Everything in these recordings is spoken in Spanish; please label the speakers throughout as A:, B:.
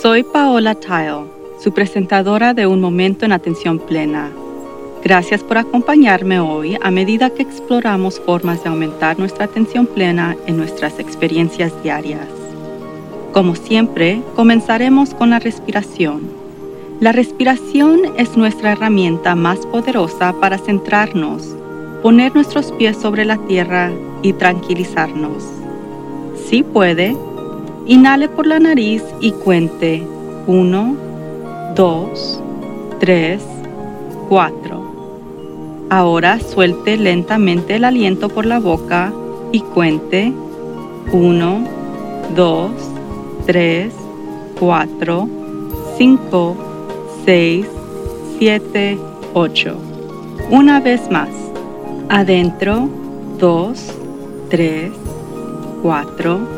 A: Soy Paola Tile, su presentadora de Un Momento en Atención Plena. Gracias por acompañarme hoy a medida que exploramos formas de aumentar nuestra atención plena en nuestras experiencias diarias. Como siempre, comenzaremos con la respiración. La respiración es nuestra herramienta más poderosa para centrarnos, poner nuestros pies sobre la tierra y tranquilizarnos. Si puede, inhale por la nariz y cuente 1, 2, 3, 4. Ahora suelte lentamente el aliento por la boca y cuente 1, 2, 3, 4, 5, 6, 7, 8. Una vez más. Adentro, 2, 3, 4.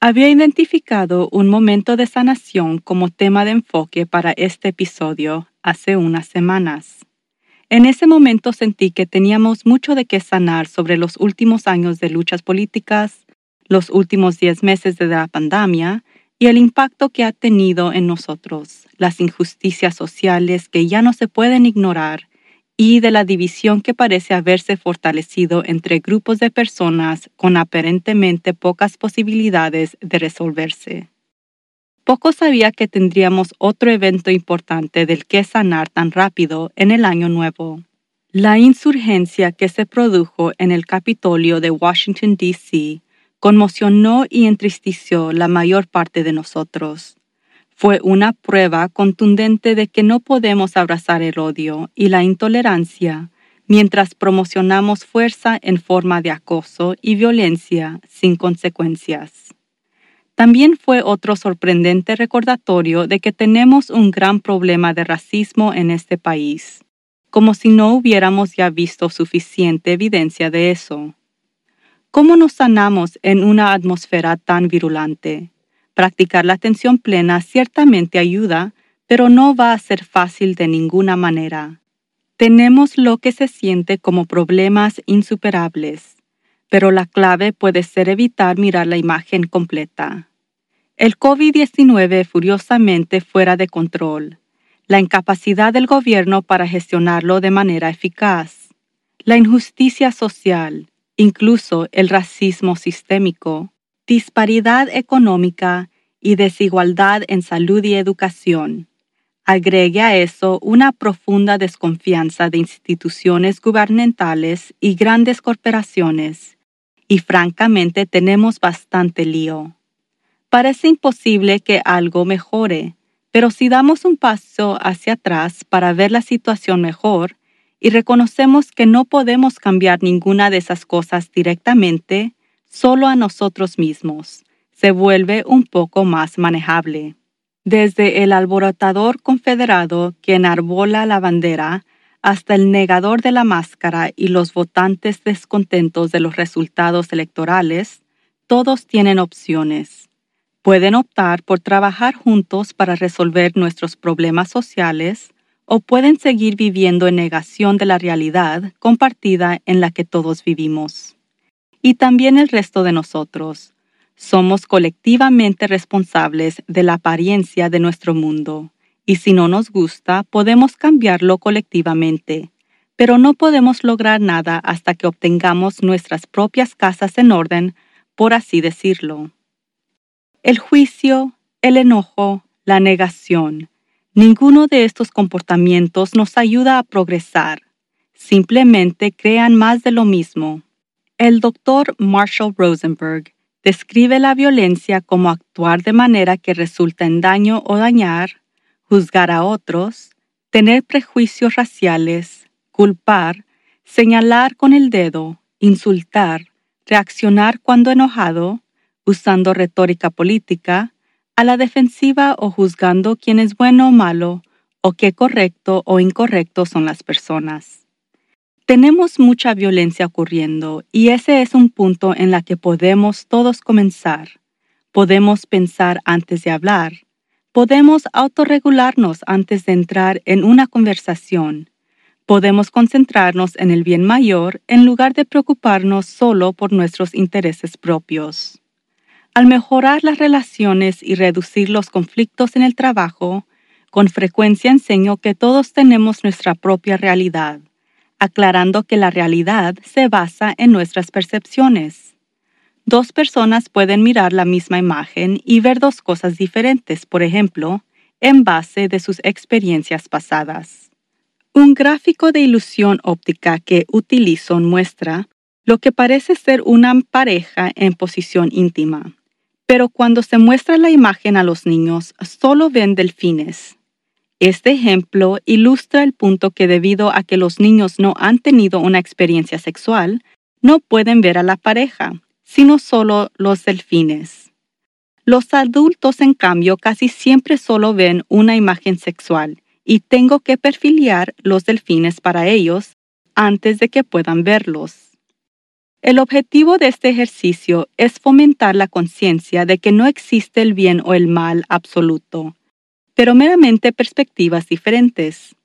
A: Había identificado un momento de sanación como tema de enfoque para este episodio hace unas semanas. En ese momento sentí que teníamos mucho de qué sanar sobre los últimos años de luchas políticas, los últimos diez meses de la pandemia y el impacto que ha tenido en nosotros, las injusticias sociales que ya no se pueden ignorar y de la división que parece haberse fortalecido entre grupos de personas con aparentemente pocas posibilidades de resolverse. Poco sabía que tendríamos otro evento importante del que sanar tan rápido en el año nuevo. La insurgencia que se produjo en el Capitolio de Washington, D.C conmocionó y entristeció la mayor parte de nosotros. Fue una prueba contundente de que no podemos abrazar el odio y la intolerancia mientras promocionamos fuerza en forma de acoso y violencia sin consecuencias. También fue otro sorprendente recordatorio de que tenemos un gran problema de racismo en este país, como si no hubiéramos ya visto suficiente evidencia de eso. ¿Cómo nos sanamos en una atmósfera tan virulante? Practicar la atención plena ciertamente ayuda, pero no va a ser fácil de ninguna manera. Tenemos lo que se siente como problemas insuperables, pero la clave puede ser evitar mirar la imagen completa. El COVID-19 furiosamente fuera de control, la incapacidad del gobierno para gestionarlo de manera eficaz, la injusticia social, incluso el racismo sistémico, disparidad económica y desigualdad en salud y educación. Agregue a eso una profunda desconfianza de instituciones gubernamentales y grandes corporaciones, y francamente tenemos bastante lío. Parece imposible que algo mejore, pero si damos un paso hacia atrás para ver la situación mejor, y reconocemos que no podemos cambiar ninguna de esas cosas directamente, solo a nosotros mismos, se vuelve un poco más manejable. Desde el alborotador confederado que enarbola la bandera hasta el negador de la máscara y los votantes descontentos de los resultados electorales, todos tienen opciones. Pueden optar por trabajar juntos para resolver nuestros problemas sociales, o pueden seguir viviendo en negación de la realidad compartida en la que todos vivimos. Y también el resto de nosotros. Somos colectivamente responsables de la apariencia de nuestro mundo, y si no nos gusta, podemos cambiarlo colectivamente, pero no podemos lograr nada hasta que obtengamos nuestras propias casas en orden, por así decirlo. El juicio, el enojo, la negación, Ninguno de estos comportamientos nos ayuda a progresar. Simplemente crean más de lo mismo. El doctor Marshall Rosenberg describe la violencia como actuar de manera que resulta en daño o dañar, juzgar a otros, tener prejuicios raciales, culpar, señalar con el dedo, insultar, reaccionar cuando enojado, usando retórica política, a la defensiva o juzgando quién es bueno o malo, o qué correcto o incorrecto son las personas. Tenemos mucha violencia ocurriendo y ese es un punto en la que podemos todos comenzar. Podemos pensar antes de hablar. Podemos autorregularnos antes de entrar en una conversación. Podemos concentrarnos en el bien mayor en lugar de preocuparnos solo por nuestros intereses propios. Al mejorar las relaciones y reducir los conflictos en el trabajo, con frecuencia enseño que todos tenemos nuestra propia realidad, aclarando que la realidad se basa en nuestras percepciones. Dos personas pueden mirar la misma imagen y ver dos cosas diferentes, por ejemplo, en base de sus experiencias pasadas. Un gráfico de ilusión óptica que utilizo muestra lo que parece ser una pareja en posición íntima. Pero cuando se muestra la imagen a los niños, solo ven delfines. Este ejemplo ilustra el punto que debido a que los niños no han tenido una experiencia sexual, no pueden ver a la pareja, sino solo los delfines. Los adultos, en cambio, casi siempre solo ven una imagen sexual y tengo que perfiliar los delfines para ellos antes de que puedan verlos. El objetivo de este ejercicio es fomentar la conciencia de que no existe el bien o el mal absoluto, pero meramente perspectivas diferentes.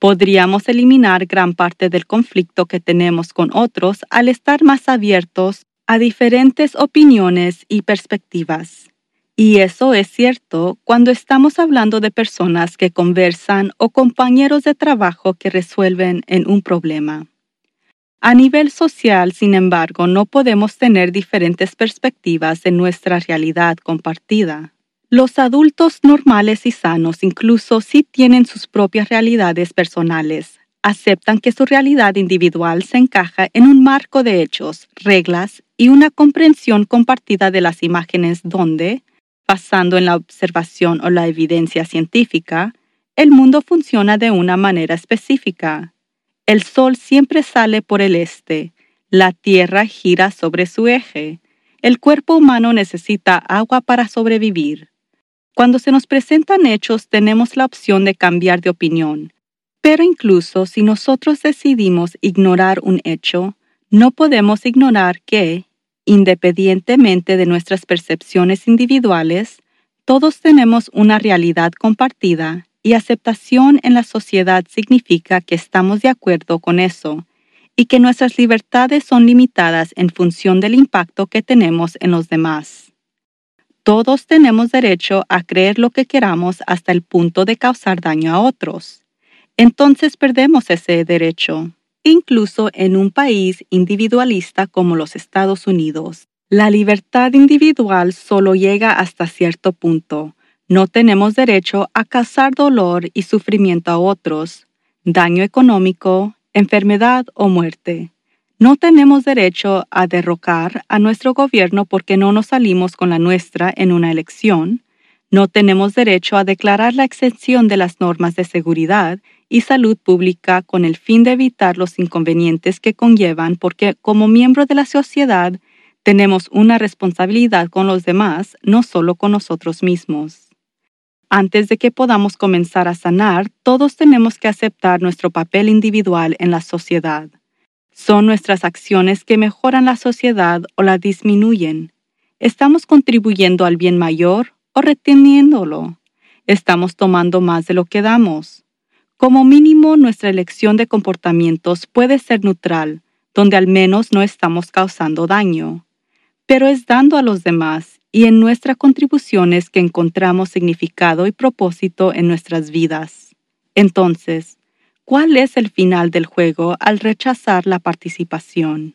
A: Podríamos eliminar gran parte del conflicto que tenemos con otros al estar más abiertos a diferentes opiniones y perspectivas. Y eso es cierto cuando estamos hablando de personas que conversan o compañeros de trabajo que resuelven en un problema. A nivel social, sin embargo, no podemos tener diferentes perspectivas de nuestra realidad compartida. Los adultos normales y sanos incluso sí tienen sus propias realidades personales, aceptan que su realidad individual se encaja en un marco de hechos, reglas y una comprensión compartida de las imágenes donde, basando en la observación o la evidencia científica, el mundo funciona de una manera específica, el sol siempre sale por el este, la tierra gira sobre su eje, el cuerpo humano necesita agua para sobrevivir. Cuando se nos presentan hechos tenemos la opción de cambiar de opinión, pero incluso si nosotros decidimos ignorar un hecho, no podemos ignorar que, independientemente de nuestras percepciones individuales, todos tenemos una realidad compartida y aceptación en la sociedad significa que estamos de acuerdo con eso y que nuestras libertades son limitadas en función del impacto que tenemos en los demás. Todos tenemos derecho a creer lo que queramos hasta el punto de causar daño a otros. Entonces perdemos ese derecho, incluso en un país individualista como los Estados Unidos. La libertad individual solo llega hasta cierto punto, no tenemos derecho a causar dolor y sufrimiento a otros, daño económico, enfermedad o muerte. No tenemos derecho a derrocar a nuestro gobierno porque no nos salimos con la nuestra en una elección. No tenemos derecho a declarar la exención de las normas de seguridad y salud pública con el fin de evitar los inconvenientes que conllevan porque como miembro de la sociedad tenemos una responsabilidad con los demás, no solo con nosotros mismos. Antes de que podamos comenzar a sanar, todos tenemos que aceptar nuestro papel individual en la sociedad. Son nuestras acciones que mejoran la sociedad o la disminuyen. ¿Estamos contribuyendo al bien mayor o reteniéndolo? ¿Estamos tomando más de lo que damos? Como mínimo, nuestra elección de comportamientos puede ser neutral, donde al menos no estamos causando daño. Pero es dando a los demás y en nuestras contribuciones que encontramos significado y propósito en nuestras vidas. Entonces, ¿cuál es el final del juego al rechazar la participación?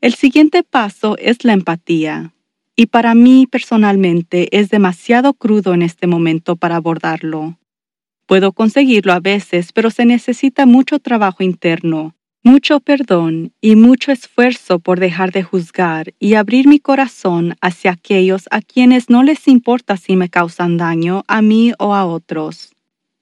A: El siguiente paso es la empatía, y para mí personalmente es demasiado crudo en este momento para abordarlo. Puedo conseguirlo a veces, pero se necesita mucho trabajo interno, mucho perdón y mucho esfuerzo por dejar de juzgar y abrir mi corazón hacia aquellos a quienes no les importa si me causan daño a mí o a otros.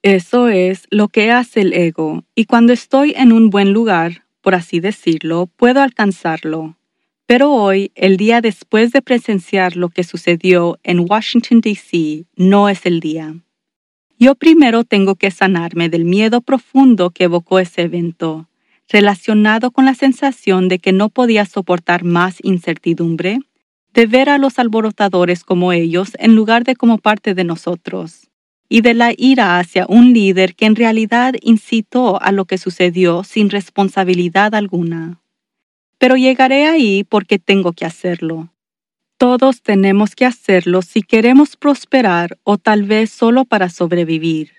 A: Eso es lo que hace el ego, y cuando estoy en un buen lugar, por así decirlo, puedo alcanzarlo. Pero hoy, el día después de presenciar lo que sucedió en Washington, D.C., no es el día. Yo primero tengo que sanarme del miedo profundo que evocó ese evento, relacionado con la sensación de que no podía soportar más incertidumbre, de ver a los alborotadores como ellos en lugar de como parte de nosotros, y de la ira hacia un líder que en realidad incitó a lo que sucedió sin responsabilidad alguna pero llegaré ahí porque tengo que hacerlo. Todos tenemos que hacerlo si queremos prosperar o tal vez solo para sobrevivir.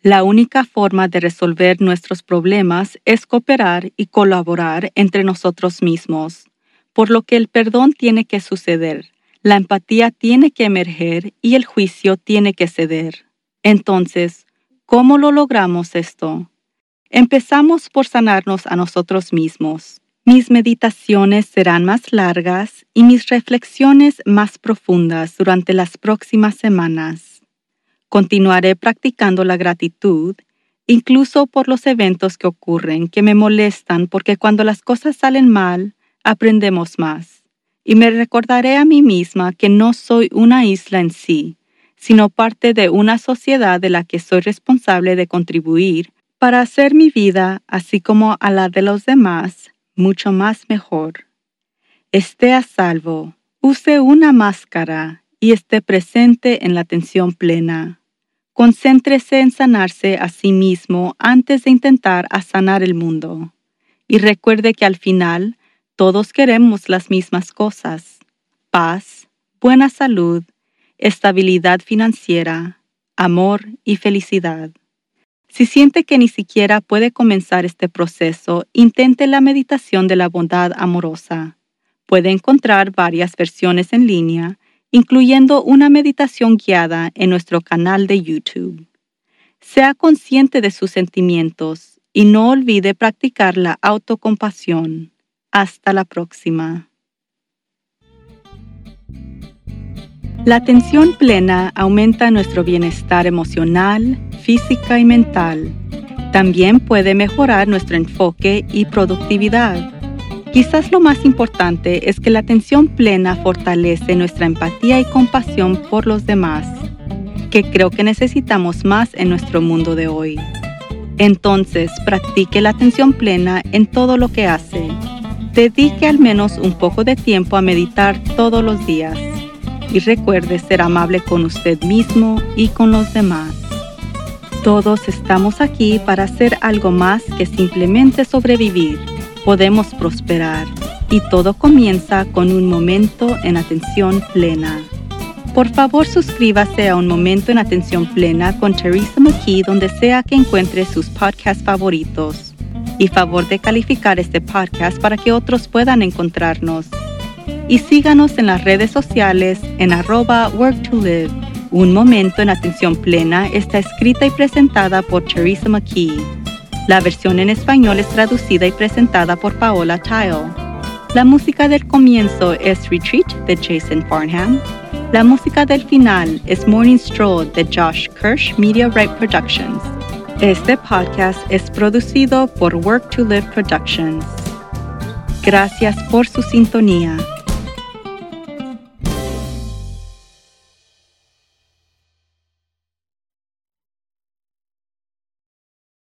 A: La única forma de resolver nuestros problemas es cooperar y colaborar entre nosotros mismos, por lo que el perdón tiene que suceder, la empatía tiene que emerger y el juicio tiene que ceder. Entonces, ¿cómo lo logramos esto? Empezamos por sanarnos a nosotros mismos. Mis meditaciones serán más largas y mis reflexiones más profundas durante las próximas semanas. Continuaré practicando la gratitud, incluso por los eventos que ocurren que me molestan porque cuando las cosas salen mal, aprendemos más. Y me recordaré a mí misma que no soy una isla en sí, sino parte de una sociedad de la que soy responsable de contribuir para hacer mi vida, así como a la de los demás, mucho más mejor. Esté a salvo, use una máscara y esté presente en la atención plena. Concéntrese en sanarse a sí mismo antes de intentar sanar el mundo. Y recuerde que al final todos queremos las mismas cosas. Paz, buena salud, estabilidad financiera, amor y felicidad. Si siente que ni siquiera puede comenzar este proceso, intente la meditación de la bondad amorosa. Puede encontrar varias versiones en línea, incluyendo una meditación guiada en nuestro canal de YouTube. Sea consciente de sus sentimientos y no olvide practicar la autocompasión. Hasta la próxima. La atención plena aumenta nuestro bienestar emocional, física y mental. También puede mejorar nuestro enfoque y productividad. Quizás lo más importante es que la atención plena fortalece nuestra empatía y compasión por los demás, que creo que necesitamos más en nuestro mundo de hoy. Entonces, practique la atención plena en todo lo que hace. Dedique al menos un poco de tiempo a meditar todos los días y recuerde ser amable con usted mismo y con los demás. Todos estamos aquí para hacer algo más que simplemente sobrevivir. Podemos prosperar y todo comienza con un momento en atención plena. Por favor, suscríbase a Un Momento en Atención Plena con Teresa McKee donde sea que encuentre sus podcasts favoritos. Y favor de calificar este podcast para que otros puedan encontrarnos y síganos en las redes sociales en arroba work to live. Un momento en atención plena está escrita y presentada por Teresa McKee. La versión en español es traducida y presentada por Paola Tile. La música del comienzo es Retreat de Jason Farnham. La música del final es Morning Stroll de Josh Kirsch Media Right Productions. Este podcast es producido por Work to Live Productions. Gracias por su sintonía.